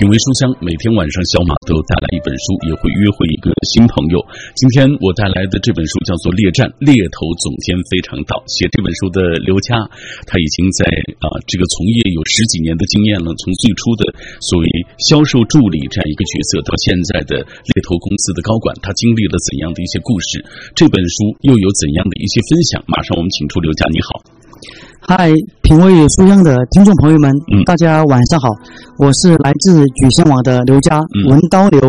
品味书香，每天晚上小马都带来一本书，也会约会一个新朋友。今天我带来的这本书叫做《猎战猎头总监非常道》，写这本书的刘佳，他已经在啊这个从业有十几年的经验了。从最初的所谓销售助理这样一个角色，到现在的猎头公司的高管，他经历了怎样的一些故事？这本书又有怎样的一些分享？马上我们请出刘佳，你好。嗨，品味书香的听众朋友们，大家晚上好，我是来自举贤网的刘佳，文刀刘，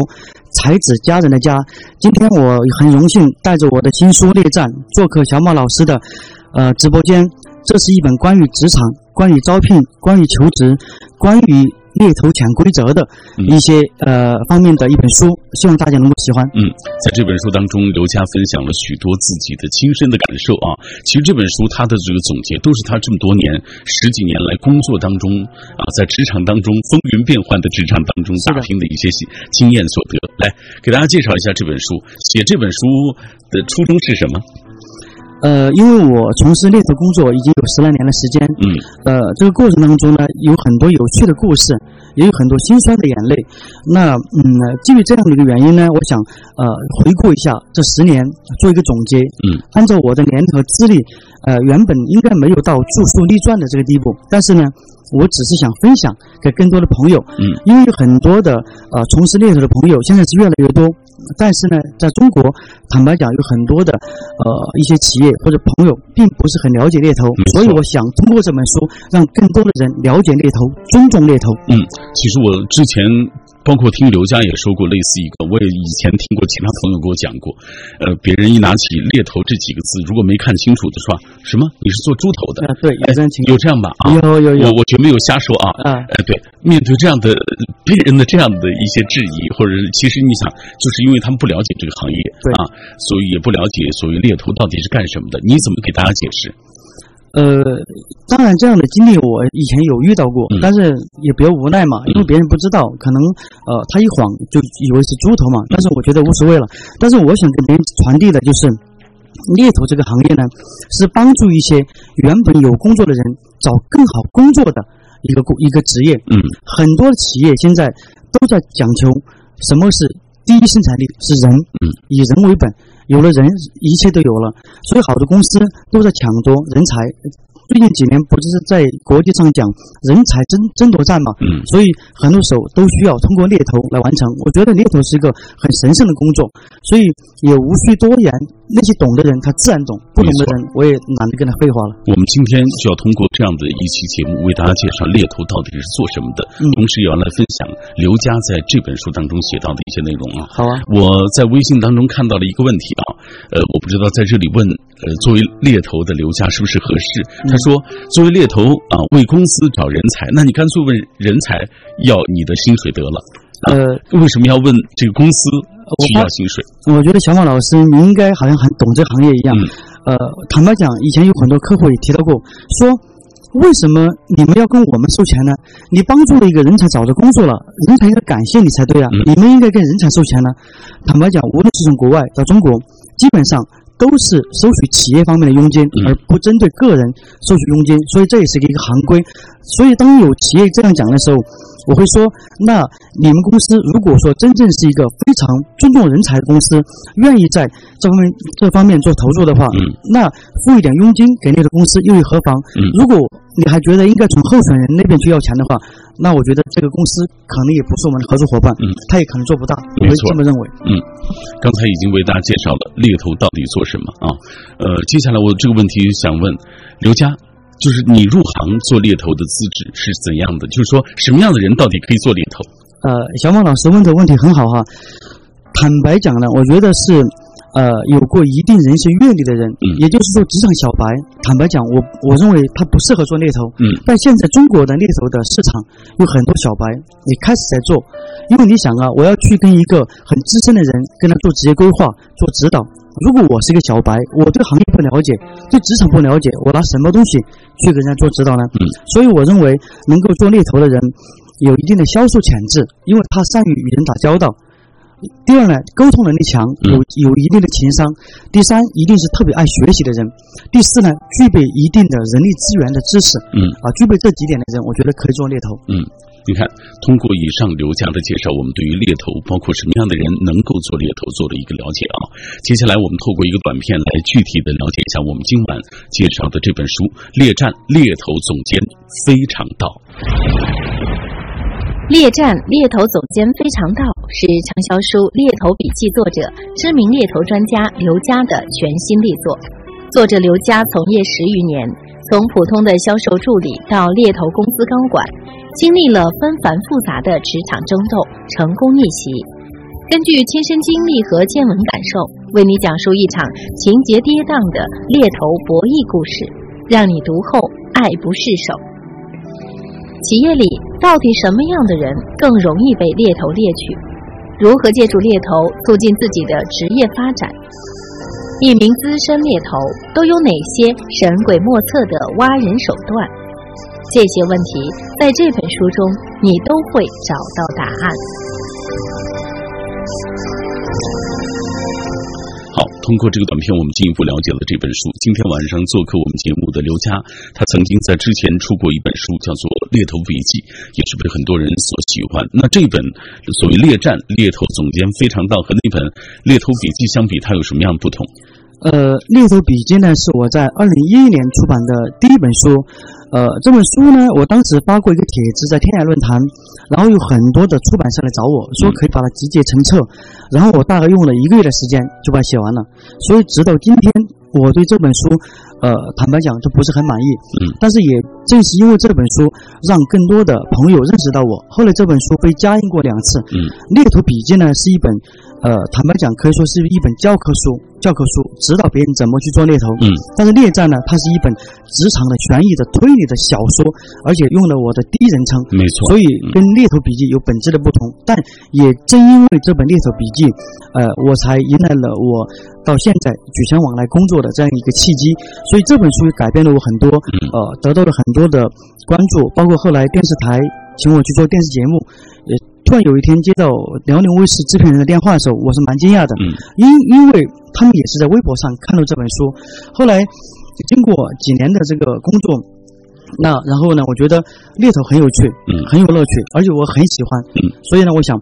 才子佳人的佳。今天我很荣幸带着我的新书《列战》做客小马老师的呃直播间。这是一本关于职场、关于招聘、关于求职、关于。猎头潜规则的一些呃方面的一本书，希望大家能够喜欢。嗯，在这本书当中，刘佳分享了许多自己的亲身的感受啊。其实这本书他的这个总结，都是他这么多年十几年来工作当中啊，在职场当中风云变幻的职场当中打拼的一些经验所得。来，给大家介绍一下这本书。写这本书的初衷是什么？呃，因为我从事猎头工作已经有十来年的时间，嗯，呃，这个过程当中呢，有很多有趣的故事，也有很多心酸的眼泪。那，嗯，基于这样的一个原因呢，我想，呃，回顾一下这十年，做一个总结。嗯，按照我的年龄和资历，呃，原本应该没有到著书立传的这个地步，但是呢。我只是想分享给更多的朋友，嗯，因为有很多的呃从事猎头的朋友现在是越来越多，但是呢，在中国，坦白讲，有很多的呃一些企业或者朋友并不是很了解猎头，所以我想通过这本书，让更多的人了解猎头，尊重猎头。嗯，其实我之前。包括听刘佳也说过类似一个，我也以前听过其他朋友给我讲过，呃，别人一拿起“猎头”这几个字，如果没看清楚的说什么你是做猪头的？啊，对，有这样吧？啊，有有有，我我绝没有瞎说啊。啊，呃，对，面对这样的别人的这样的一些质疑，或者其实你想，就是因为他们不了解这个行业啊，所以也不了解所谓猎头到底是干什么的，你怎么给大家解释？呃，当然，这样的经历我以前有遇到过，但是也比较无奈嘛，因为别人不知道，可能呃他一晃就以为是猪头嘛。但是我觉得无所谓了。但是我想给别人传递的就是，猎头这个行业呢，是帮助一些原本有工作的人找更好工作的一个工一个职业。嗯，很多企业现在都在讲求什么是第一生产力是人，嗯，以人为本。有了人，一切都有了，所以好多公司都在抢夺人才。最近几年不就是在国际上讲人才争争夺战嘛？嗯，所以很多时候都需要通过猎头来完成。我觉得猎头是一个很神圣的工作，所以也无需多言。那些懂的人他自然懂，不懂的人我也懒得跟他废话了。我们今天就要通过这样的一期节目为大家介绍猎头到底是做什么的，同时也要来分享刘佳在这本书当中写到的一些内容啊。好啊，我在微信当中看到了一个问题啊，呃，我不知道在这里问，呃，作为猎头的刘佳是不是合适？他说，作为猎头啊，为公司找人才，那你干脆问人才要你的薪水得了。呃，为什么要问这个公司？需要薪水，我觉得小马老师你应该好像很懂这行业一样。呃，坦白讲，以前有很多客户也提到过，说为什么你们要跟我们收钱呢？你帮助了一个人才找着工作了，人才应该感谢你才对啊！你们应该跟人才收钱呢。坦白讲，无论是从国外到中国，基本上都是收取企业方面的佣金，而不针对个人收取佣金，所以这也是一个行规。所以当有企业这样讲的时候，我会说，那你们公司如果说真正是一个非常尊重人才的公司，愿意在这方面这方面做投入的话，那付一点佣金给那个公司又有何妨？如果你还觉得应该从候选人那边去要钱的话，那我觉得这个公司可能也不是我们的合作伙伴，他也可能做不到。我会这么认为。嗯，刚才已经为大家介绍了猎头到底做什么啊？呃，接下来我这个问题想问刘佳。就是你入行做猎头的资质是怎样的？就是说，什么样的人到底可以做猎头？呃，小孟老师问的问题很好哈。坦白讲呢，我觉得是。呃，有过一定人生阅历的人，嗯，也就是说职场小白。坦白讲，我我认为他不适合做猎头，嗯。但现在中国的猎头的市场有很多小白也开始在做，因为你想啊，我要去跟一个很资深的人跟他做职业规划、做指导。如果我是一个小白，我对行业不了解，对职场不了解，我拿什么东西去给人家做指导呢？嗯。所以我认为能够做猎头的人有一定的销售潜质，因为他善于与人打交道。第二呢，沟通能力强，有有一定的情商。第三，一定是特别爱学习的人。第四呢，具备一定的人力资源的知识。嗯，啊，具备这几点的人，我觉得可以做猎头。嗯，你看，通过以上刘佳的介绍，我们对于猎头包括什么样的人能够做猎头做了一个了解啊。接下来，我们透过一个短片来具体的了解一下我们今晚介绍的这本书《猎战猎头总监非常道》。猎战猎头总监非常道是畅销书《猎头笔记》作者、知名猎头专家刘佳的全新力作。作者刘佳从业十余年，从普通的销售助理到猎头公司高管，经历了纷繁复杂的职场争斗，成功逆袭。根据亲身经历和见闻感受，为你讲述一场情节跌宕的猎头博弈故事，让你读后爱不释手。企业里到底什么样的人更容易被猎头猎取？如何借助猎头促进自己的职业发展？一名资深猎头都有哪些神鬼莫测的挖人手段？这些问题在这本书中你都会找到答案。好，通过这个短片，我们进一步了解了这本书。今天晚上做客我们节目的刘佳，他曾经在之前出过一本书，叫做《猎头笔记》，也是被很多人所喜欢。那这本所谓猎战猎头总监非常道和那本猎头笔记相比，它有什么样不同？呃，猎头笔记呢是我在二零一一年出版的第一本书。呃，这本书呢，我当时发过一个帖子在天涯论坛，然后有很多的出版社来找我说可以把它集结成册，然后我大概用了一个月的时间就把它写完了。所以直到今天，我对这本书，呃，坦白讲都不是很满意。嗯。但是也正是因为这本书，让更多的朋友认识到我。后来这本书被加印过两次。嗯。猎头笔记呢是一本，呃，坦白讲可以说是一本教科书。教科书指导别人怎么去做猎头，嗯，但是猎战呢，它是一本职场的悬疑的推理的小说，而且用了我的第一人称，没错，所以跟猎头笔记有本质的不同。但也正因为这本猎头笔记，呃，我才迎来了我到现在举钱网来工作的这样一个契机。所以这本书改变了我很多，呃，得到了很多的关注，包括后来电视台请我去做电视节目，也。突然有一天接到辽宁卫视制片人的电话的时候，我是蛮惊讶的，因因为他们也是在微博上看到这本书。后来经过几年的这个工作，那然后呢，我觉得猎头很有趣，嗯，很有乐趣，而且我很喜欢，嗯，所以呢，我想。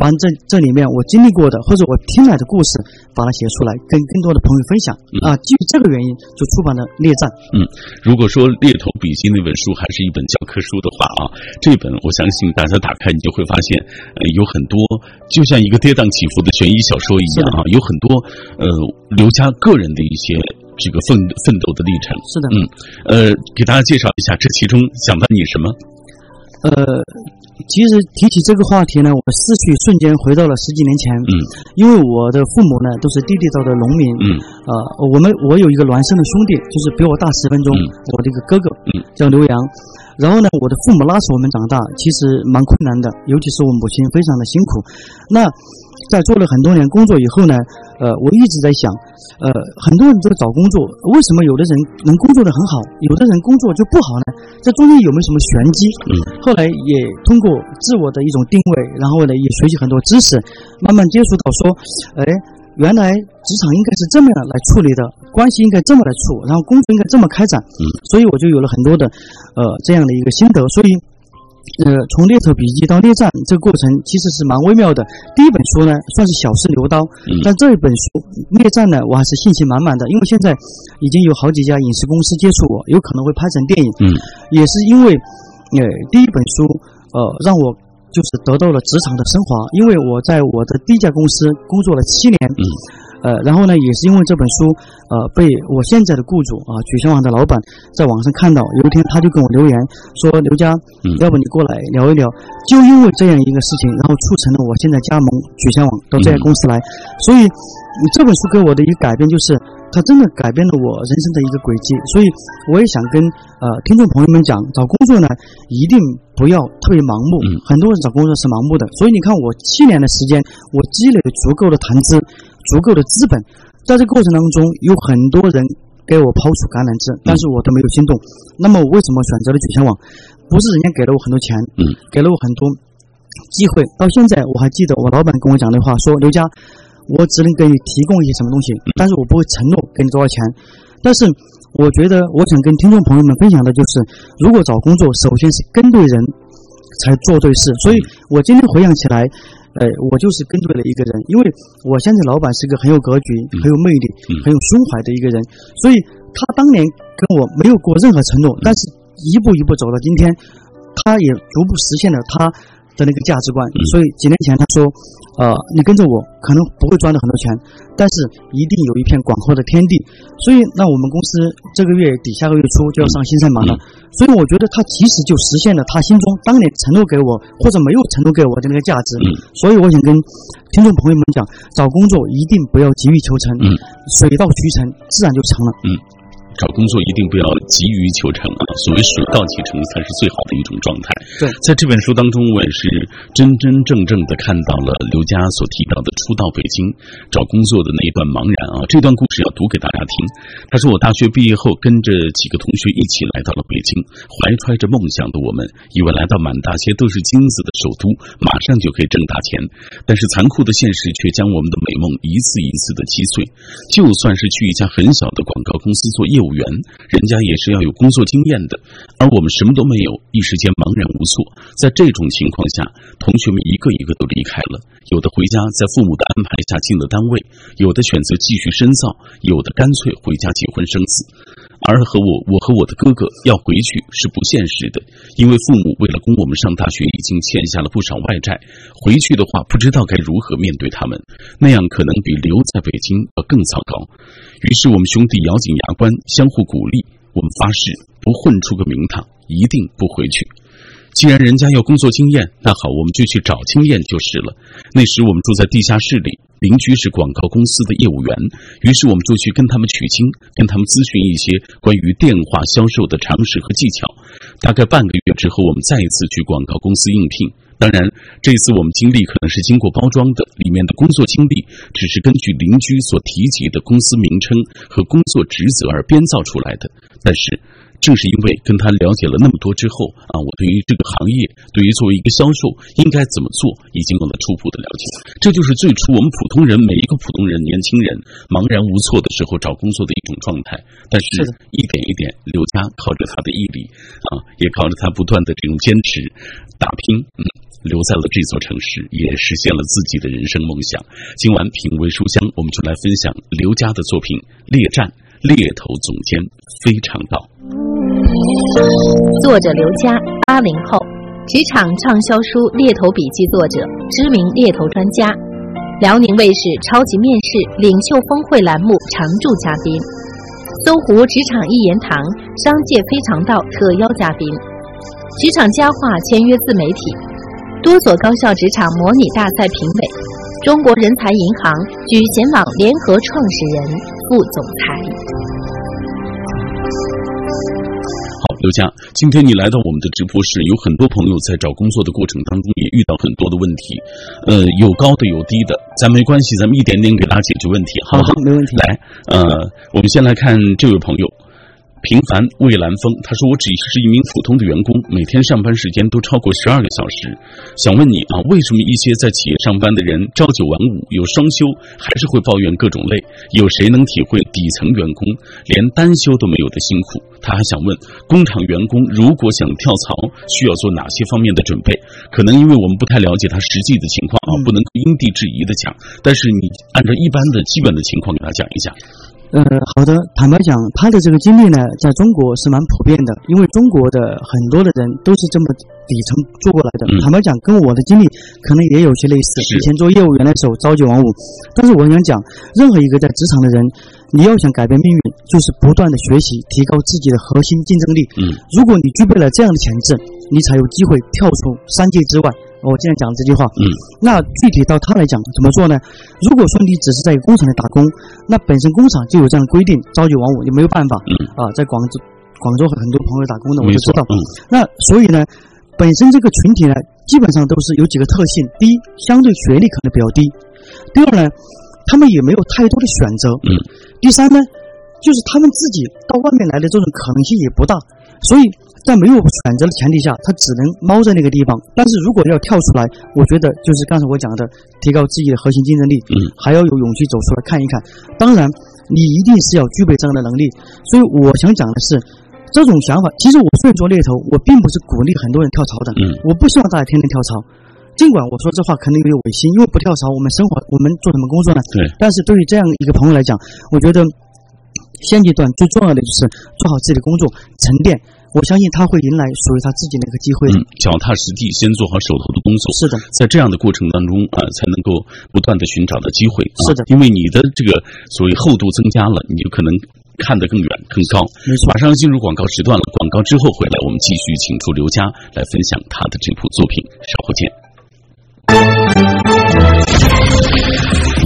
把这这里面我经历过的或者我听来的故事，把它写出来，跟更多的朋友分享啊。基于这个原因，就出版了《列战》。嗯，如果说《猎头笔记》那本书还是一本教科书的话啊，这本我相信大家打开你就会发现，呃，有很多就像一个跌宕起伏的悬疑小说一样啊，有很多呃刘家个人的一些这个奋奋斗的历程。是的，嗯，呃，给大家介绍一下这其中想问你什么？呃。其实提起这个话题呢，我思绪瞬间回到了十几年前。嗯，因为我的父母呢都是地地道的农民。嗯，呃，我们我有一个孪生的兄弟，就是比我大十分钟。我的一个哥哥，叫刘洋。然后呢，我的父母拉扯我们长大，其实蛮困难的，尤其是我母亲非常的辛苦。那在做了很多年工作以后呢，呃，我一直在想，呃，很多人都在找工作，为什么有的人能工作的很好，有的人工作就不好呢？这中间有没有什么玄机？嗯，后来也通过自我的一种定位，然后呢，也学习很多知识，慢慢接触到说，哎，原来职场应该是这么样来处理的，关系应该这么来处，然后工作应该这么开展。嗯，所以我就有了很多的，呃，这样的一个心得，所以。呃，从猎头笔记到猎战这个过程其实是蛮微妙的。第一本书呢算是小试牛刀，但这一本书猎战呢，我还是信心满满的，因为现在已经有好几家影视公司接触我，有可能会拍成电影。嗯，也是因为，呃，第一本书，呃，让我就是得到了职场的升华，因为我在我的第一家公司工作了七年。嗯。呃，然后呢，也是因为这本书，呃，被我现在的雇主啊，举钱网的老板在网上看到，有一天他就跟我留言说：“刘佳，要不你过来聊一聊？”就因为这样一个事情，然后促成了我现在加盟举钱网到这家公司来。所以，这本书给我的一个改变就是，它真的改变了我人生的一个轨迹。所以，我也想跟呃听众朋友们讲，找工作呢，一定不要特别盲目。很多人找工作是盲目的。所以你看，我七年的时间，我积累了足够的谈资。足够的资本，在这个过程当中，有很多人给我抛出橄榄枝，但是我都没有心动。那么，我为什么选择了九千网？不是人家给了我很多钱，嗯，给了我很多机会。到现在，我还记得我老板跟我讲的话，说刘佳，我只能给你提供一些什么东西，但是我不会承诺给你多少钱。但是，我觉得我想跟听众朋友们分享的就是，如果找工作，首先是跟对人。才做对事。所以我今天回想起来，呃，我就是跟对了一个人，因为我相信老板是个很有格局、很有魅力、很有胸怀的一个人，所以他当年跟我没有过任何承诺，但是一步一步走到今天，他也逐步实现了他。的那个价值观，所以几年前他说，呃，你跟着我可能不会赚到很多钱，但是一定有一片广阔的天地。所以，那我们公司这个月底下个月初就要上新赛马了。所以，我觉得他其实就实现了他心中当年承诺给我或者没有承诺给我的那个价值。所以，我想跟听众朋友们讲，找工作一定不要急于求成，水到渠成，自然就成了。找工作一定不要急于求成啊！所谓水到渠成才是最好的一种状态。对，在这本书当中，我也是真真正正的看到了刘佳所提到的初到北京找工作的那一段茫然啊！这段故事要读给大家听。他说：“我大学毕业后，跟着几个同学一起来到了北京，怀揣着梦想的我们，以为来到满大街都是金子的首都，马上就可以挣大钱。但是残酷的现实却将我们的美梦一次一次的击碎。就算是去一家很小的广告公司做业务。”有缘，人家也是要有工作经验的，而我们什么都没有，一时间茫然无措。在这种情况下，同学们一个一个都离开了，有的回家在父母的安排下进了单位，有的选择继续深造，有的干脆回家结婚生子。而和我，我和我的哥哥要回去是不现实的，因为父母为了供我们上大学，已经欠下了不少外债。回去的话，不知道该如何面对他们，那样可能比留在北京要更糟糕。于是我们兄弟咬紧牙关，相互鼓励。我们发誓不混出个名堂，一定不回去。既然人家要工作经验，那好，我们就去找经验就是了。那时我们住在地下室里。邻居是广告公司的业务员，于是我们就去跟他们取经，跟他们咨询一些关于电话销售的常识和技巧。大概半个月之后，我们再一次去广告公司应聘。当然，这次我们经历可能是经过包装的，里面的工作经历只是根据邻居所提及的公司名称和工作职责而编造出来的。但是。正是因为跟他了解了那么多之后啊，我对于这个行业，对于作为一个销售应该怎么做，已经有了初步的了解。这就是最初我们普通人每一个普通人年轻人茫然无措的时候找工作的一种状态。但是，一点一点，刘佳靠着他的毅力啊，也靠着他不断的这种坚持打拼，嗯，留在了这座城市，也实现了自己的人生梦想。今晚品味书香，我们就来分享刘佳的作品《猎战猎头总监非常道》。作者刘佳，八零后，职场畅销书《猎头笔记》作者，知名猎头专家，辽宁卫视《超级面试》领袖峰会栏目常驻嘉宾，搜狐职场一言堂商界非常道特邀嘉宾，职场佳话签约自媒体，多所高校职场模拟大赛评委，中国人才银行举贤网联合创始人、副总裁。刘佳，今天你来到我们的直播室，有很多朋友在找工作的过程当中也遇到很多的问题，呃，有高的有低的，咱没关系，咱们一点点给大家解决问题，好不好？没问题。来，呃，我们先来看这位朋友。平凡蔚蓝风，他说：“我只是一名普通的员工，每天上班时间都超过十二个小时。想问你啊，为什么一些在企业上班的人朝九晚五，有双休，还是会抱怨各种累？有谁能体会底层员工连单休都没有的辛苦？”他还想问，工厂员工如果想跳槽，需要做哪些方面的准备？可能因为我们不太了解他实际的情况啊，不能因地制宜的讲。但是你按照一般的基本的情况给他讲一讲。呃，好的。坦白讲，他的这个经历呢，在中国是蛮普遍的，因为中国的很多的人都是这么底层做过来的。坦白讲，跟我的经历可能也有些类似。以前做业务员的时候朝九晚五，但是我想讲，任何一个在职场的人，你要想改变命运，就是不断的学习，提高自己的核心竞争力。嗯，如果你具备了这样的潜质，你才有机会跳出三界之外。我今天讲这句话，嗯，那具体到他来讲怎么做呢？如果说你只是在一个工厂里打工，那本身工厂就有这样的规定，朝九晚五，也没有办法，嗯。啊，在广州，广州很多朋友打工的我就知道，嗯，那所以呢，本身这个群体呢，基本上都是有几个特性：第一，相对学历可能比较低；第二呢，他们也没有太多的选择；嗯，第三呢，就是他们自己到外面来的这种可能性也不大，所以。在没有选择的前提下，他只能猫在那个地方。但是如果要跳出来，我觉得就是刚才我讲的，提高自己的核心竞争力，嗯，还要有勇气走出来看一看。当然，你一定是要具备这样的能力。所以我想讲的是，这种想法，其实我虽然做猎头，我并不是鼓励很多人跳槽的。嗯，我不希望大家天天跳槽。尽管我说这话可能有点违心，因为不跳槽，我们生活我们做什么工作呢？对。但是对于这样一个朋友来讲，我觉得现阶段最重要的就是做好自己的工作，沉淀。我相信他会迎来属于他自己的一个机会。嗯，脚踏实地，先做好手头的工作。是的，在这样的过程当中啊，才能够不断的寻找到机会。是的，因为你的这个所谓厚度增加了，你就可能看得更远更高。没错。马上进入广告时段了，广告之后回来，我们继续请出刘佳来分享他的这部作品。稍后见。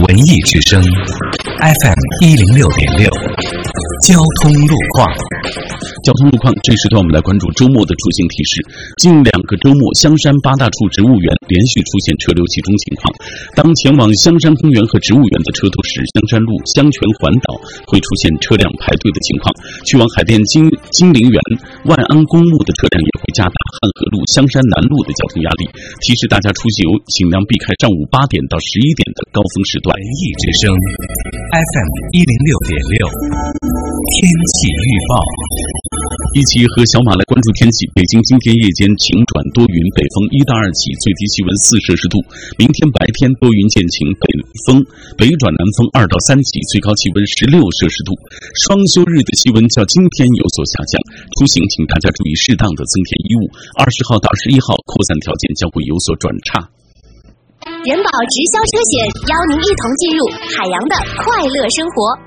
文艺之声，FM 一零六点六。交通路况，交通路况，这时段我们来关注周末的出行提示。近两个周末，香山八大处植物园连续出现车流集中情况。当前往香山公园和植物园的车多时，香山路、香泉环岛会出现车辆排队的情况。去往海淀金金陵园、万安公墓的车辆也会加大汉河路、香山南路的交通压力。提示大家出行尽量避开上午八点到十一点的高峰时段。文艺之声，FM 一零六点六。天气预报，一起和小马来关注天气。北京今天夜间晴转多云，北风一到二级，最低气温四摄氏度。明天白天多云见晴，北风北转南风二到三级，最高气温十六摄氏度。双休日的气温较今天有所下降，出行请大家注意适当的增添衣物。二十号到二十一号扩散条件将会有所转差。人保直销车险邀您一同进入海洋的快乐生活。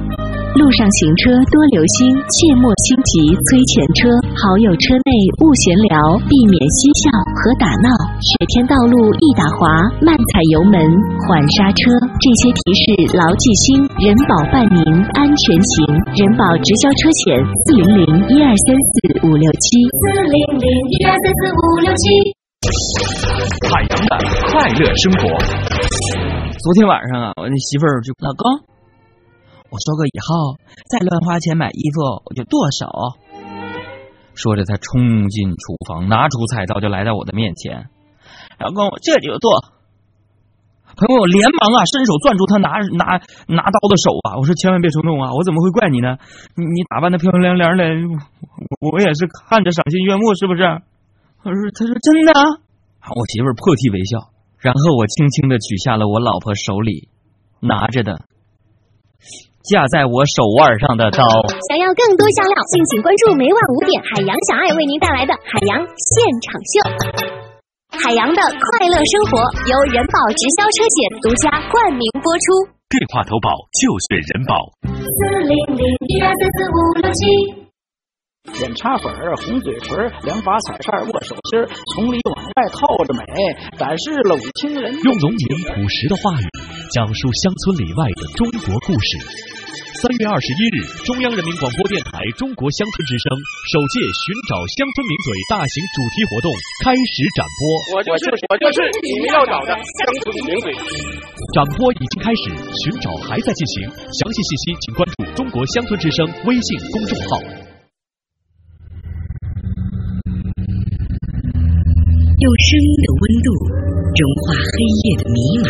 路上行车多留心，切莫心急催前车。好友车内勿闲聊，避免嬉笑和打闹。雪天道路易打滑，慢踩油门，缓刹车。这些提示牢记心，人保伴您安全行。人保直销车险：四零零一二三四五六七。四零零一二三四五六七。海洋的快乐生活。昨天晚上啊，我那媳妇儿就老公。我说过以后再乱花钱买衣服我就剁手。说着，他冲进厨房，拿出菜刀就来到我的面前。老公，我这就剁。朋友，连忙啊，伸手攥住他拿拿拿刀的手啊。我说千万别冲动啊，我怎么会怪你呢？你你打扮的漂漂亮亮的，我也是看着赏心悦目，是不是？他说他说真的。我媳妇破涕为笑，然后我轻轻的取下了我老婆手里拿着的。架在我手腕上的刀。想要更多香料，敬请关注每晚五点海洋小爱为您带来的海洋现场秀。海洋的快乐生活由人保直销车险独家冠名播出。电话投保就选人保。四零零一二三四五六七。眼茶粉儿、红嘴唇、两把彩扇、握手心，从里往外透着美，展示了五清人。用农民朴实的话语讲述乡村里外的中国故事。三月二十一日，中央人民广播电台中国乡村之声首届寻找乡村名嘴大型主题活动开始展播。我就是我就是你们要找的乡村名嘴。展播已经开始，寻找还在进行。详细信息请关注中国乡村之声微信公众号。用声音的温度融化黑夜的迷茫，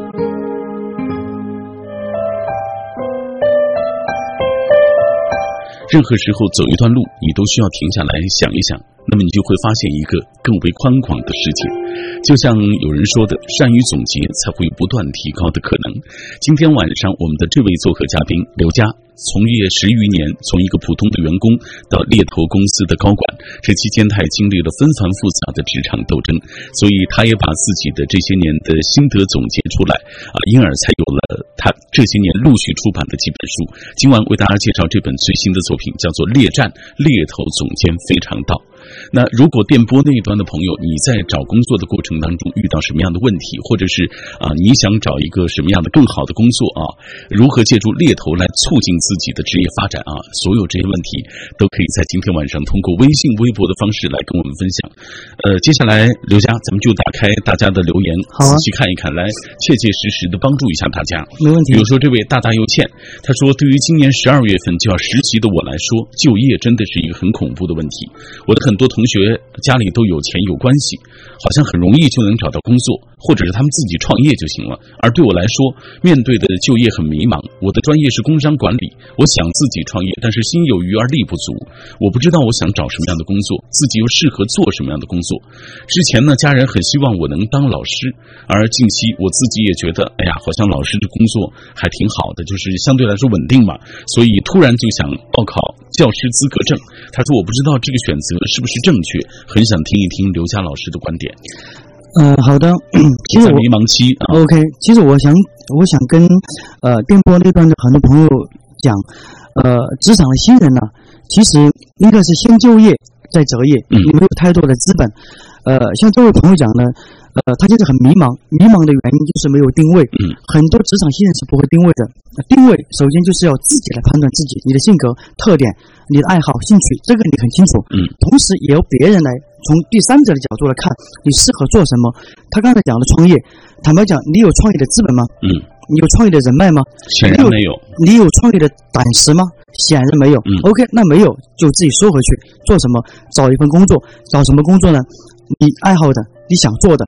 任何时候走一段路，你都需要停下来想一想，那么你就会发现一个更为宽广的世界。就像有人说的，善于总结，才会有不断提高的可能。今天晚上，我们的这位做客嘉宾刘佳。从业十余年，从一个普通的员工到猎头公司的高管，这期间他也经历了纷繁复杂的职场斗争，所以他也把自己的这些年的心得总结出来啊，因而才有了他这些年陆续出版的几本书。今晚为大家介绍这本最新的作品，叫做《猎战猎头总监非常道》。那如果电波那一端的朋友，你在找工作的过程当中遇到什么样的问题，或者是啊你想找一个什么样的更好的工作啊，如何借助猎头来促进自己的职业发展啊？所有这些问题都可以在今天晚上通过微信、微博的方式来跟我们分享。呃，接下来刘佳，咱们就打开大家的留言，好啊仔细看一看，来切切实实的帮助一下大家。没问题比如说这位大大又欠，他说：“对于今年十二月份就要实习的我来说，就业真的是一个很恐怖的问题。我的很多同学家里都有钱有关系，好像很容易就能找到工作，或者是他们自己创业就行了。而对我来说，面对的就业很迷茫。我的专业是工商管理，我想自己创业，但是心有余而力不足。我不知道我想找什么样的工作，自己又适合做什么样的工作。之前呢，家人很希望我能当老师，而近期我自己也觉得，哎呀，好像老师的工作还挺好的，就是相对来说稳定嘛，所以突然就想报考教师资格证。他说我不知道这个选择是不是正确，很想听一听刘佳老师的观点。嗯、好的。其实我迷茫期啊，OK，其实我想，我想跟呃电波那边的很多朋友讲，呃，职场的新人呢，其实应该是先就业再择业，没有太多的资本。呃，像这位朋友讲的，呃，他就是很迷茫，迷茫的原因就是没有定位。嗯，很多职场新人是不会定位的。呃定位首先就是要自己来判断自己，你的性格特点、你的爱好、兴趣，这个你很清楚。嗯，同时也由别人来从第三者的角度来看你适合做什么。他刚才讲的创业，坦白讲，你有创业的资本吗？嗯，你有创业的人脉吗？显然没有。你有创业的胆识吗？显然没有。嗯 OK，那没有就自己收回去，做什么？找一份工作，找什么工作呢？你爱好的，你想做的，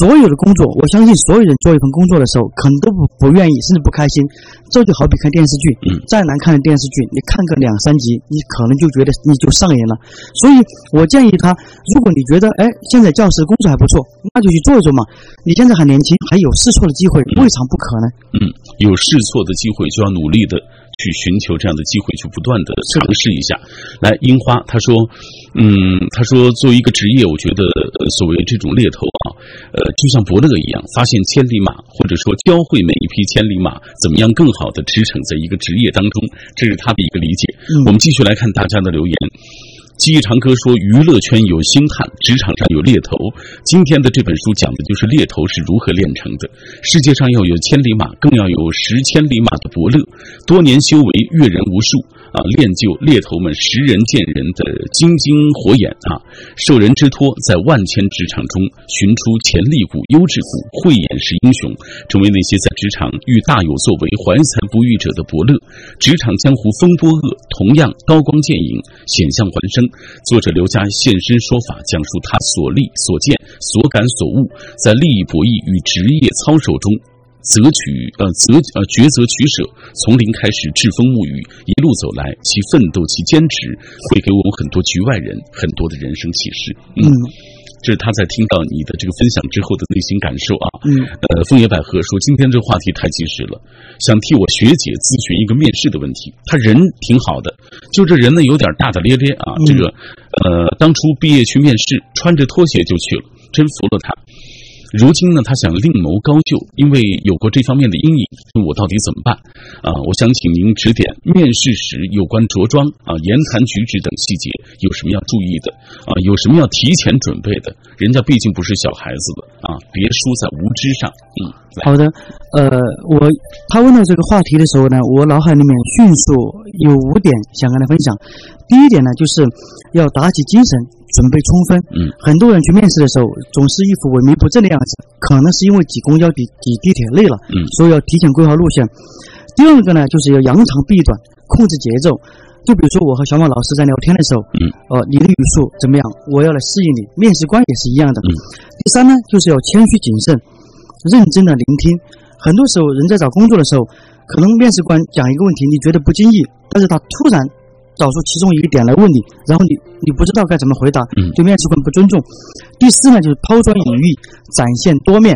所有的工作，我相信所有人做一份工作的时候，可能都不不愿意，甚至不开心。这就好比看电视剧，嗯再难看的电视剧，你看个两三集，你可能就觉得你就上瘾了。所以我建议他，如果你觉得哎，现在教师工作还不错，那就去做一做嘛。你现在还年轻，还有试错的机会，未尝不可呢。嗯，有试错的机会就要努力的去寻求这样的机会，去不断的尝试一下。来，樱花他说，嗯，他说作为一个职业，我觉得、呃所谓这种猎头啊，呃，就像伯乐一样，发现千里马，或者说教会每一匹千里马怎么样更好的驰骋在一个职业当中，这是他的一个理解。嗯我们继续来看大家的留言。记忆长歌说，娱乐圈有星探，职场上有猎头。今天的这本书讲的就是猎头是如何炼成的。世界上要有千里马，更要有十千里马的伯乐。多年修为，阅人无数啊，练就猎头们识人见人的金睛火眼啊。受人之托，在万千职场中寻出潜力股、优质股，慧眼识英雄，成为那些在职场遇大有作为、怀才不遇者的伯乐。职场江湖风波恶，同样刀光剑影，险象环生。作者刘佳现身说法，讲述他所历、所见、所感、所悟，在利益博弈与职业操守中。择取呃择呃抉择取舍，从零开始栉风沐雨，一路走来，其奋斗其坚持，会给我们很多局外人很多的人生启示。嗯，这是他在听到你的这个分享之后的内心感受啊。嗯，呃，枫叶百合说今天这个话题太及时了，想替我学姐咨询一个面试的问题。她人挺好的，就这人呢有点大大咧咧啊。这个呃，当初毕业去面试，穿着拖鞋就去了，真服了她。如今呢，他想另谋高就，因为有过这方面的阴影，我到底怎么办？啊，我想请您指点，面试时有关着装啊、言谈举止等细节有什么要注意的啊？有什么要提前准备的？人家毕竟不是小孩子的啊，别输在无知上。嗯，好的，呃，我他问到这个话题的时候呢，我脑海里面迅速有五点想跟他分享。第一点呢，就是要打起精神，准备充分。嗯，很多人去面试的时候，总是一副萎靡不振的样子，可能是因为挤公交、挤挤地铁累了。嗯，所以要提前规划路线。第二个呢，就是要扬长避短，控制节奏。就比如说我和小马老师在聊天的时候，嗯，呃，你的语速怎么样？我要来适应你。面试官也是一样的。嗯，第三呢，就是要谦虚谨慎，认真的聆听。很多时候，人在找工作的时候，可能面试官讲一个问题，你觉得不经意，但是他突然找出其中一个点来问你，然后你你不知道该怎么回答，嗯对面试官不尊重。第四呢，就是抛砖引玉，展现多面。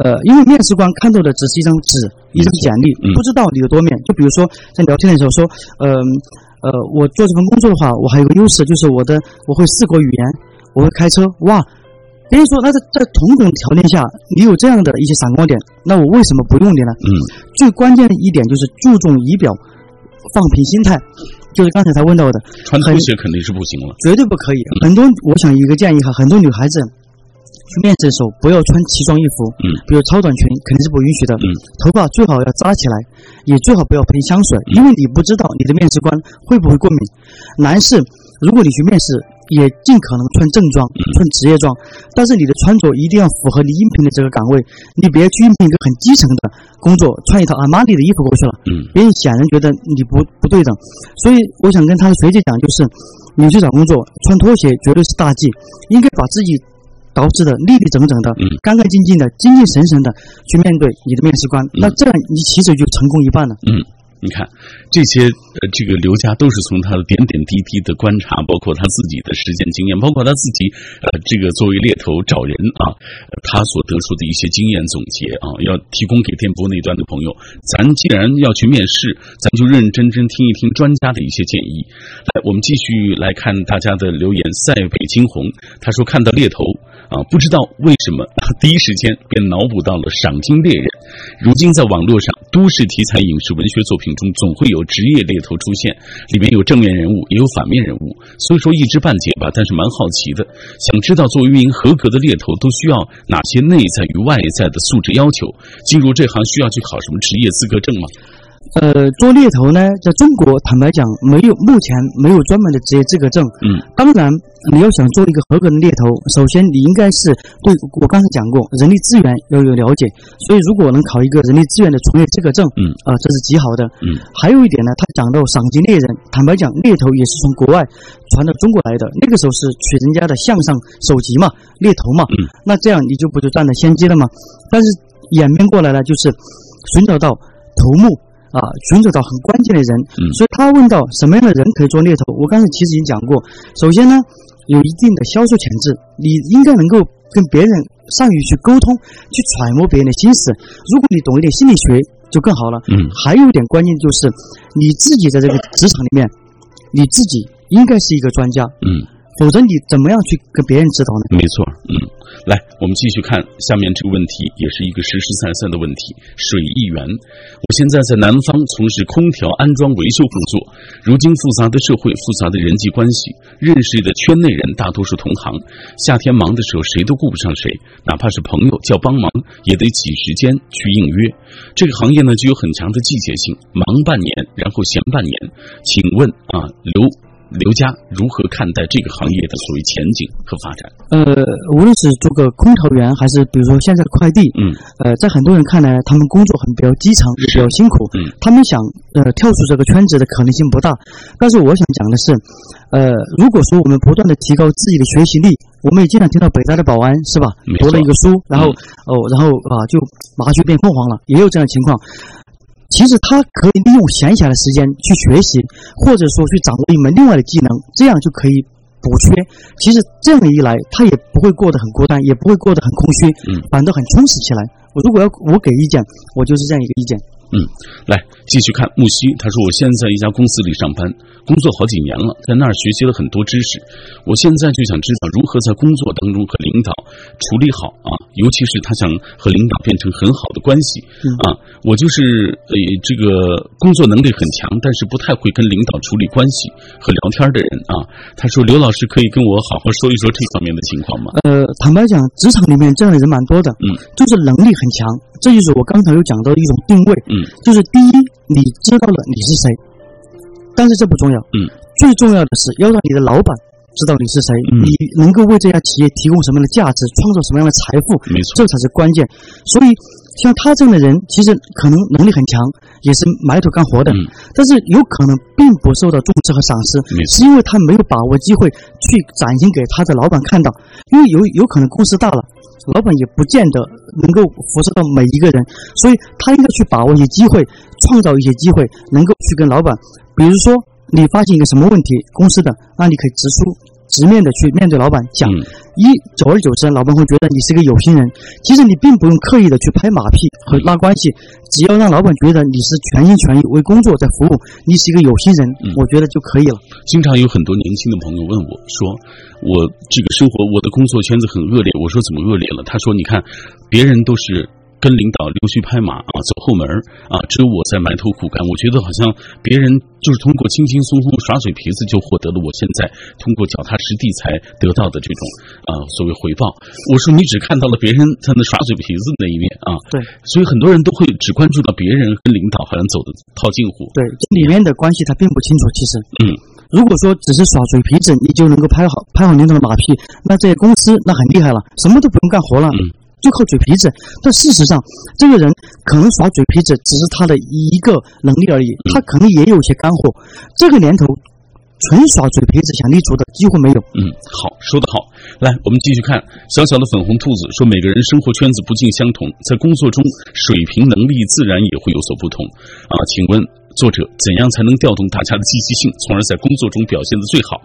呃，因为面试官看到的只是一张纸、一张简历，嗯不知道你有多面。就比如说在聊天的时候说，呃呃，我做这份工作的话，我还有个优势，就是我的我会四国语言，我会开车。哇，别人说那在在同等条件下，你有这样的一些闪光点，那我为什么不用你呢？嗯，最关键的一点就是注重仪表，放平心态，就是刚才他问到的，穿拖鞋肯定是不行了，绝对不可以。很多，我想一个建议哈，很多女孩子去面试的时候不要穿奇装异服，嗯，比如超短裙肯定是不允许的，嗯，头发最好要扎起来，也最好不要喷香水，因为你不知道你的面试官会不会过敏。男士，如果你去面试。也尽可能穿正装，穿职业装，但是你的穿着一定要符合你应聘的这个岗位。你别去应聘一个很基层的工作，穿一套阿玛尼的衣服过去了，嗯，别人显然觉得你不不对等。所以我想跟他的学姐讲，就是你去找工作穿拖鞋绝对是大忌，应该把自己捯饬的立立整整的，嗯，干干净净的，精精神神的去面对你的面试官。那这样你其实就成功一半了，嗯。你看，这些呃，这个刘佳都是从他的点点滴滴的观察，包括他自己的实践经验，包括他自己呃，这个作为猎头找人啊，他所得出的一些经验总结啊，要提供给电波那端的朋友。咱既然要去面试，咱就认认真真听一听专家的一些建议。来，我们继续来看大家的留言。塞北惊鸿他说看到猎头啊，不知道为什么第一时间便脑补到了赏金猎人。如今在网络上，都市题材影视文学作品。中总会有职业猎头出现，里面有正面人物，也有反面人物，所以说一知半解吧。但是蛮好奇的，想知道作为一名合格的猎头，都需要哪些内在与外在的素质要求？进入这行需要去考什么职业资格证吗？呃，做猎头呢，在中国坦白讲，没有目前没有专门的职业资格证。嗯，当然，你要想做一个合格的猎头，首先你应该是对我刚才讲过，人力资源要有了解。所以，如果能考一个人力资源的从业资格证，嗯，啊，这是极好的。嗯，还有一点呢，他讲到赏金猎人，坦白讲，猎头也是从国外传到中国来的。那个时候是取人家的项上首级嘛，猎头嘛。嗯，那这样你就不就占了先机了吗？但是演变过来呢，就是寻找到头目。啊，寻找到很关键的人，所以他问到什么样的人可以做猎头？我刚才其实已经讲过，首先呢，有一定的销售潜质，你应该能够跟别人善于去沟通，去揣摩别人的心思。如果你懂一点心理学，就更好了。嗯，还有一点关键就是你自己在这个职场里面，你自己应该是一个专家。嗯。否则你怎么样去跟别人指导呢？没错，嗯，来，我们继续看下面这个问题，也是一个实实在在的问题。水一元，我现在在南方从事空调安装维修工作，如今复杂的社会、复杂的人际关系，认识的圈内人大多数同行，夏天忙的时候谁都顾不上谁，哪怕是朋友叫帮忙，也得挤时间去应约。这个行业呢，具有很强的季节性，忙半年，然后闲半年。请问啊，刘。刘佳如何看待这个行业的所谓前景和发展？呃，无论是做个空调员，还是比如说现在的快递，嗯，呃，在很多人看来，他们工作很比较基层，也比较辛苦，嗯，他们想呃跳出这个圈子的可能性不大。但是我想讲的是，呃，如果说我们不断的提高自己的学习力，我们也经常听到北大的保安是吧，读了一个书，然后哦，然后啊就麻雀变凤凰了，也有这样的情况。其实他可以利用闲暇的时间去学习，或者说去掌握一门另外的技能，这样就可以补缺。其实这样一来，他也不会过得很孤单，也不会过得很空虚，嗯，反倒很充实起来。我如果要我给意见，我就是这样一个意见。嗯，来继续看木西。他说：“我现在一家公司里上班，工作好几年了，在那儿学习了很多知识。我现在就想知道如何在工作当中和领导处理好啊，尤其是他想和领导变成很好的关系啊。我就是呃这个工作能力很强，但是不太会跟领导处理关系和聊天的人啊。”他说：“刘老师可以跟我好好说一说这方面的情况吗？”呃，坦白讲，职场里面这样的人蛮多的，嗯，就是能力很强，这就是我刚才有讲到的一种定位，嗯。就是第一，你知道了你是谁，但是这不重要。嗯，最重要的是要让你的老板知道你是谁，你能够为这家企业提供什么样的价值，创造什么样的财富，没错，这才是关键。所以，像他这样的人，其实可能能力很强，也是埋头干活的，但是有可能并不受到重视和赏识，是因为他没有把握机会去展现给他的老板看到，因为有有可能公司大了。老板也不见得能够辐射到每一个人，所以他应该去把握一些机会，创造一些机会，能够去跟老板，比如说你发现一个什么问题，公司的，那你可以直出。直面的去面对老板讲，一久而久之，老板会觉得你是个有心人。其实你并不用刻意的去拍马屁和拉关系，只要让老板觉得你是全心全意为工作在服务，你是一个有心人，我觉得就可以了。经常有很多年轻的朋友问我说：“我这个生活，我的工作圈子很恶劣。”我说：“怎么恶劣了？”他说：“你看，别人都是跟领导溜须拍马啊，走后门啊，只有我在埋头苦干。我觉得好像别人就是通过轻轻松松耍嘴皮子就获得了我现在通过脚踏实地才得到的这种啊所谓回报。我说你只看到了别人在那耍嘴皮子的那一面啊，对，所以很多人都会只关注到别人跟领导好像走的套近乎。对，这里面的关系他并不清楚，其实，嗯。如果说只是耍嘴皮子，你就能够拍好拍好领导的马屁，那这些公司那很厉害了，什么都不用干活了，就靠嘴皮子。但事实上，这个人可能耍嘴皮子只是他的一个能力而已，他可能也有些干货。这个年头，纯耍嘴皮子想立足的几乎没有。嗯，好，说得好。来，我们继续看小小的粉红兔子说：“每个人生活圈子不尽相同，在工作中水平能力自然也会有所不同。”啊，请问。作者怎样才能调动大家的积极性，从而在工作中表现的最好？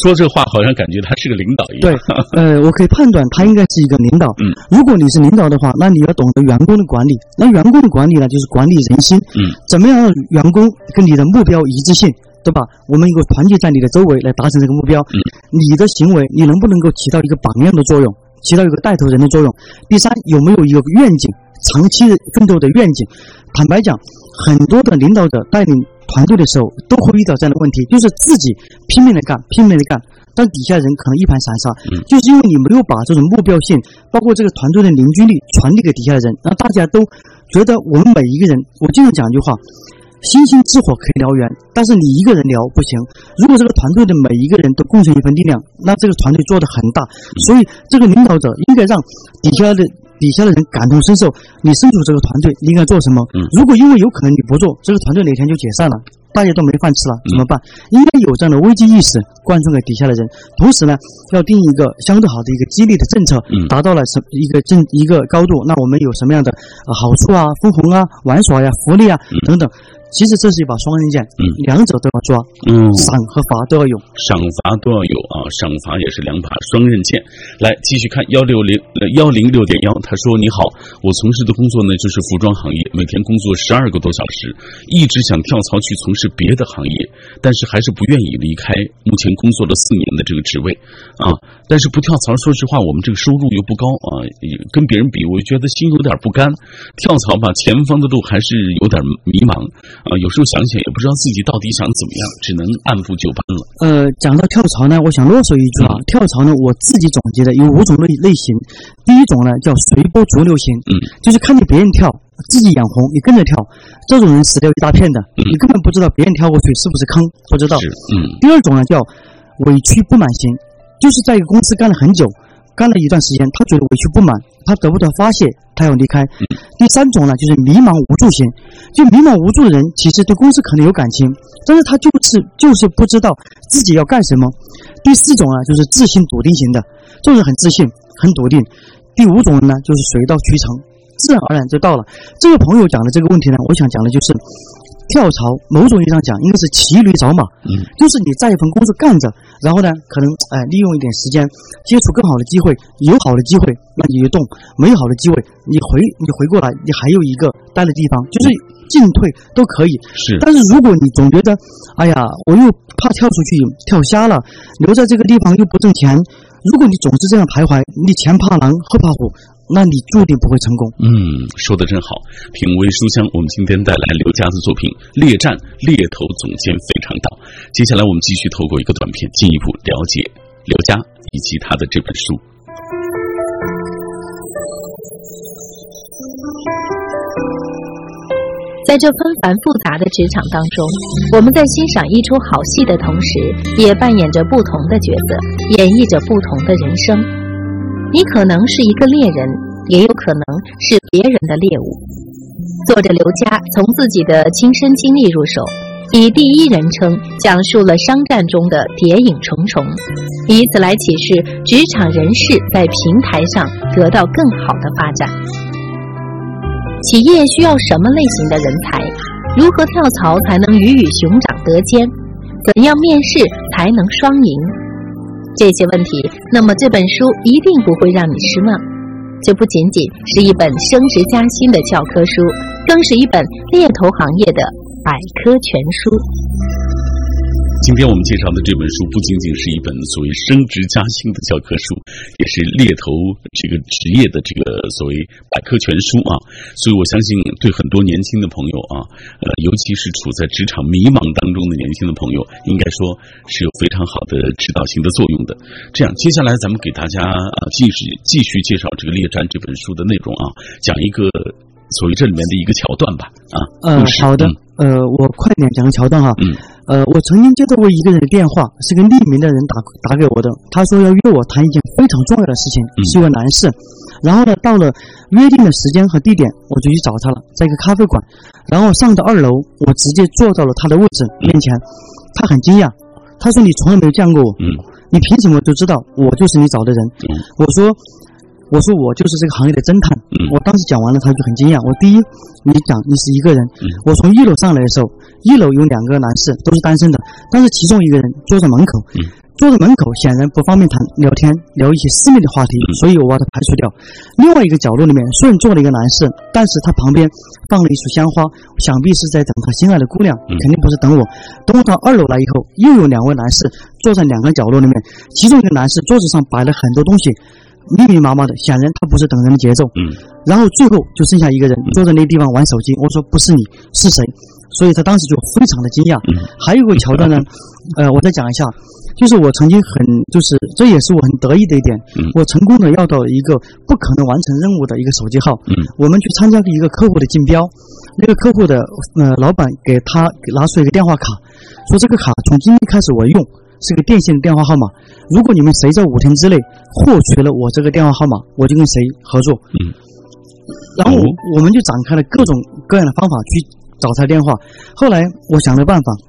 说这话好像感觉他是个领导一样。对，呃，我可以判断他应该是一个领导。嗯，如果你是领导的话，那你要懂得员工的管理。那员工的管理呢，就是管理人心。嗯，怎么样让员工跟你的目标一致性，对吧？我们一个团结在你的周围来达成这个目标。嗯，你的行为，你能不能够起到一个榜样的作用，起到一个带头人的作用？第三，有没有一个愿景？长期奋斗的愿景，坦白讲，很多的领导者带领团队的时候，都会遇到这样的问题，就是自己拼命的干，拼命的干，但底下人可能一盘散沙，就是因为你没有把这种目标性，包括这个团队的凝聚力传递给底下的人，让大家都觉得我们每一个人，我经常讲一句话，星星之火可以燎原，但是你一个人燎不行。如果这个团队的每一个人都贡献一份力量，那这个团队做的很大。所以，这个领导者应该让底下的。底下的人感同身受，你身处这个团队，你应该做什么？嗯，如果因为有可能你不做，这个团队哪天就解散了，大家都没饭吃了，怎么办？应该有这样的危机意识灌输给底下的人，同时呢，要定一个相对好的一个激励的政策，达到了什一个正一个高度，那我们有什么样的好处啊、分红啊、玩耍呀、福利啊等等。其实这是一把双刃剑，嗯，两者都要抓，嗯，赏和罚都要有，赏罚都要有啊，赏罚也是两把双刃剑。来继续看幺六零幺零六点幺，他说：“你好，我从事的工作呢就是服装行业，每天工作十二个多小时，一直想跳槽去从事别的行业，但是还是不愿意离开目前工作了四年的这个职位啊。但是不跳槽，说实话，我们这个收入又不高啊，跟别人比，我觉得心有点不甘。跳槽吧，前方的路还是有点迷茫。”啊，有时候想想也不知道自己到底想怎么样，只能按部就班了。呃，讲到跳槽呢，我想啰嗦一句啊，跳槽呢，我自己总结的有五种类类型。第一种呢叫随波逐流型，嗯，就是看见别人跳，自己眼红，你跟着跳，这种人死掉一大片的，你根本不知道别人跳过去是不是坑，不知道。嗯。第二种呢叫委屈不满型，就是在一个公司干了很久。干了一段时间，他觉得委屈不满，他得不到发泄，他要离开。第三种呢，就是迷茫无助型，就迷茫无助的人，其实对公司可能有感情，但是他就是就是不知道自己要干什么。第四种啊，就是自信笃定型的，就是很自信，很笃定。第五种人呢，就是水到渠成，自然而然就到了。这个朋友讲的这个问题呢，我想讲的就是。跳槽，某种意义上讲，应该是骑驴找马。嗯，就是你在一份工作干着，然后呢，可能哎，利用一点时间，接触更好的机会，有好的机会，那你就动；没好的机会，你回你回过来，你还有一个待的地方，就是进退都可以。是。但是如果你总觉得，哎呀，我又怕跳出去跳瞎了，留在这个地方又不挣钱，如果你总是这样徘徊，你前怕狼后怕虎。那你注定不会成功。嗯，说的真好。品味书香，我们今天带来刘佳的作品《猎战猎头总监非常道》。接下来我们继续透过一个短片，进一步了解刘佳以及他的这本书。在这纷繁复杂的职场当中，我们在欣赏一出好戏的同时，也扮演着不同的角色，演绎着不同的人生。你可能是一个猎人，也有可能是别人的猎物。作者刘佳从自己的亲身经历入手，以第一人称讲述了商战中的谍影重重，以此来启示职场人士在平台上得到更好的发展。企业需要什么类型的人才？如何跳槽才能鱼与熊掌得兼？怎样面试才能双赢？这些问题，那么这本书一定不会让你失望。这不仅仅是一本升职加薪的教科书，更是一本猎头行业的百科全书。今天我们介绍的这本书不仅仅是一本所谓升职加薪的教科书，也是猎头这个职业的这个所谓百科全书啊。所以我相信，对很多年轻的朋友啊，呃，尤其是处在职场迷茫当中的年轻的朋友，应该说是有非常好的指导性的作用的。这样，接下来咱们给大家啊继续继续介绍这个《猎战》这本书的内容啊，讲一个所谓这里面的一个桥段吧啊。呃，好的，呃，我快点讲个桥段哈。嗯。呃，我曾经接到过一个人的电话，是个匿名的人打打给我的。他说要约我谈一件非常重要的事情，是一位男士。然后呢，到了约定的时间和地点，我就去找他了，在一个咖啡馆。然后上到二楼，我直接坐到了他的位置面前。他很惊讶，他说：“你从来没有见过我，你凭什么就知道我就是你找的人？”我说。我说我就是这个行业的侦探。我当时讲完了，他就很惊讶。我第一，你讲你是一个人。我从一楼上来的时候，一楼有两个男士，都是单身的，但是其中一个人坐在门口。坐在门口显然不方便谈聊天，聊一些私密的话题，所以我把他排除掉。另外一个角落里面，虽然坐了一个男士，但是他旁边放了一束鲜花，想必是在等他心爱的姑娘，肯定不是等我。等我到二楼来以后，又有两位男士坐在两个角落里面，其中一个男士桌子上摆了很多东西。密密麻麻的，显然他不是等人的节奏。嗯，然后最后就剩下一个人坐在那地方玩手机。我说不是你是谁？所以他当时就非常的惊讶。嗯，还有个桥段呢，呃，我再讲一下，就是我曾经很，就是这也是我很得意的一点，嗯我成功的要到一个不可能完成任务的一个手机号。嗯，我们去参加一个客户的竞标，那个客户的呃老板给他拿出一个电话卡，说这个卡从今天开始我用。是个电信的电话号码，如果你们谁在五天之内获取了我这个电话号码，我就跟谁合作。嗯，然后我们就展开了各种各样的方法去找他电话。后来我想了办法。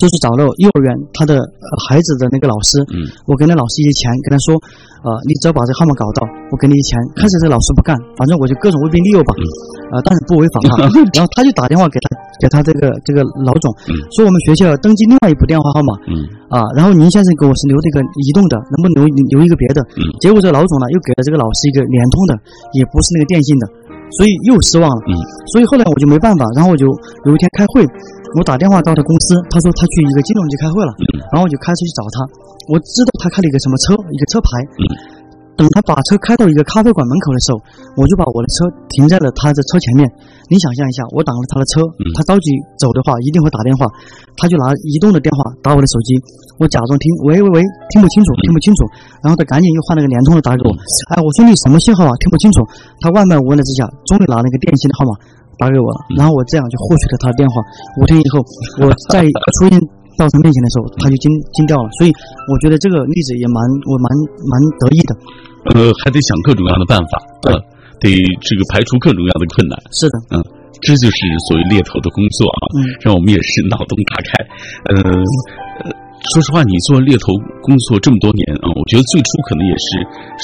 就是找了幼儿园他的孩子的那个老师，嗯，我给那老师一些钱，跟他说，呃，你只要把这个号码搞到，我给你一些钱。开始这老师不干，反正我就各种威逼利诱吧，呃，但是不违法哈。然后他就打电话给他，给他这个这个老总，说我们学校要登记另外一部电话号码，嗯，啊，然后您先生给我是留这个移动的，能不能留留一个别的？嗯，结果这个老总呢又给了这个老师一个联通的，也不是那个电信的，所以又失望了。嗯，所以后来我就没办法，然后我就有一天开会。我打电话到他公司，他说他去一个金融局开会了，然后我就开车去找他。我知道他开了一个什么车，一个车牌。等他把车开到一个咖啡馆门口的时候，我就把我的车停在了他的车前面。你想象一下，我挡了他的车，他着急走的话，一定会打电话。他就拿移动的电话打我的手机，我假装听，喂喂喂，听不清楚，听不清楚。然后他赶紧又换了个联通的打给我，哎，我说你什么信号啊？听不清楚。他万般无奈之下，终于拿了一个电信的号码。打给我了，然后我这样就获取了他的电话。五天以后，我再出现到他面前的时候，他就惊惊掉了。所以我觉得这个例子也蛮我蛮蛮得意的。呃，还得想各种各样的办法，呃，得这个排除各种各样的困难。是的，嗯，这就是所谓猎头的工作啊，嗯让我们也是脑洞大开。呃，呃。说实话，你做猎头工作这么多年啊，我觉得最初可能也是，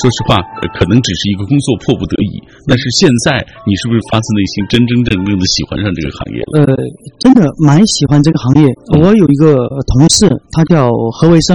说实话，可能只是一个工作迫不得已。但是现在，你是不是发自内心、真真正正的喜欢上这个行业了？呃，真的蛮喜欢这个行业。我有一个同事，他叫何维生，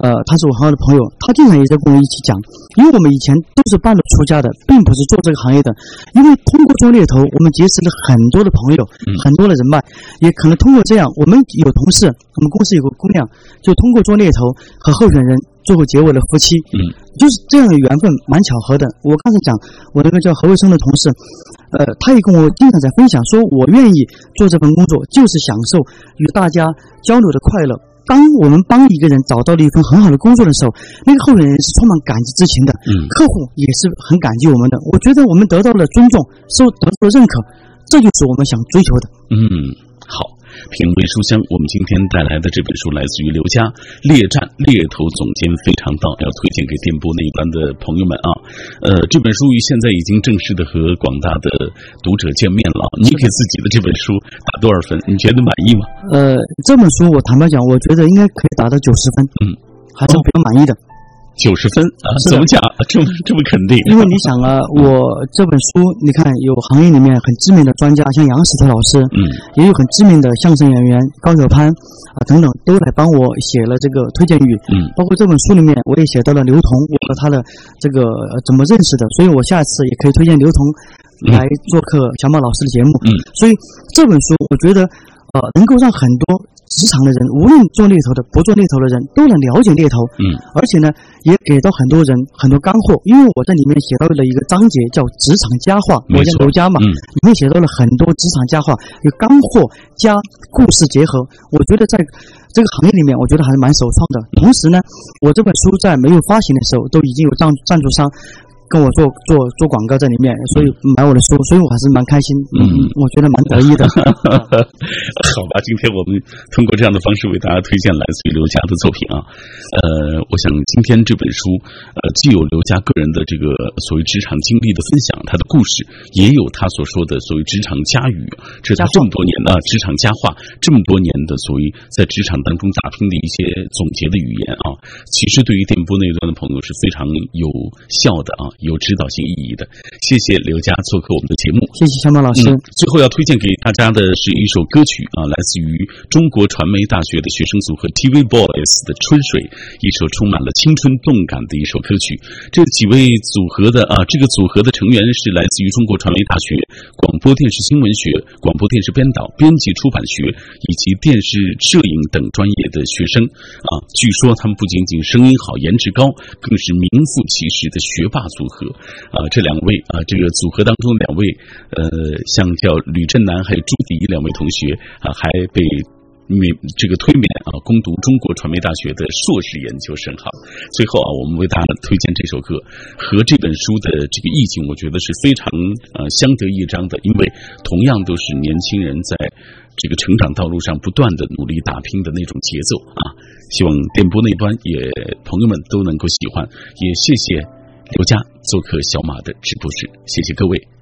呃，他是我很好的朋友，他经常也在跟我一起讲，因为我们以前都是半路出家的，并不是做这个行业的。因为通过做猎头，我们结识了很多的朋友，很多的人脉，也可能通过这样，我们有同事，我们公司有个姑娘。就通过做猎头和候选人，最后结为了夫妻。嗯，就是这样的缘分，蛮巧合的。我刚才讲我那个叫何卫生的同事，呃，他也跟我经常在分享，说我愿意做这份工作，就是享受与大家交流的快乐。当我们帮一个人找到了一份很好的工作的时候，那个候选人是充满感激之情的。嗯，客户也是很感激我们的。我觉得我们得到了尊重，受得到了认可，这就是我们想追求的。嗯，好。品味书香，我们今天带来的这本书来自于刘佳，《猎战猎头总监非常道》，要推荐给电波那一端的朋友们啊。呃，这本书现在已经正式的和广大的读者见面了。你给自己的这本书打多少分？你觉得满意吗？呃，这本书我坦白讲，我觉得应该可以打到九十分，嗯，还是比较满意的。九十分啊？怎么讲？这么这么肯定？因为你想啊，我这本书，你看有行业里面很知名的专家，像杨石头老师，嗯，也有很知名的相声演员高晓攀啊等等，都来帮我写了这个推荐语，嗯，包括这本书里面我也写到了刘同，我和他的这个怎么认识的，所以我下次也可以推荐刘同来做客小马老师的节目，嗯，所以这本书我觉得呃能够让很多职场的人，无论做猎头的、不做猎头的人，都能了解猎头。嗯，而且呢，也给到很多人很多干货。因为我在里面写到了一个章节叫“职场佳话”，我叫刘佳嘛，嗯，里面写到了很多职场佳话，有干货加故事结合。我觉得在这个行业里面，我觉得还是蛮首创的。同时呢，我这本书在没有发行的时候，都已经有赞赞助商。跟我做做做广告在里面，所以买我的书，所以我还是蛮开心，嗯，我觉得蛮得意的。好吧，今天我们通过这样的方式为大家推荐来自于刘佳的作品啊。呃，我想今天这本书，呃，既有刘佳个人的这个所谓职场经历的分享，他的故事，也有他所说的所谓职场佳语，这是他这么多年的职场佳话，这么多年的所谓在职场当中打拼的一些总结的语言啊。其实对于电波那一端的朋友是非常有效的啊。有指导性意义的，谢谢刘佳做客我们的节目，谢谢小马老师。最后要推荐给大家的是一首歌曲啊，来自于中国传媒大学的学生组合 TV Boys 的《春水》，一首充满了青春动感的一首歌曲。这几位组合的啊，这个组合的成员是来自于中国传媒大学广播电视新闻学、广播电视编导、编辑出版学以及电视摄影等专业的学生啊。据说他们不仅仅声音好、颜值高，更是名副其实的学霸组。和啊，这两位啊，这个组合当中两位，呃，像叫吕振南还有朱迪两位同学啊，还被免这个推免啊，攻读中国传媒大学的硕士研究生。哈，最后啊，我们为大家推荐这首歌和这本书的这个意境，我觉得是非常呃相得益彰的，因为同样都是年轻人在这个成长道路上不断的努力打拼的那种节奏啊。希望电波那端也朋友们都能够喜欢，也谢谢。刘佳做客小马的直播室，谢谢各位。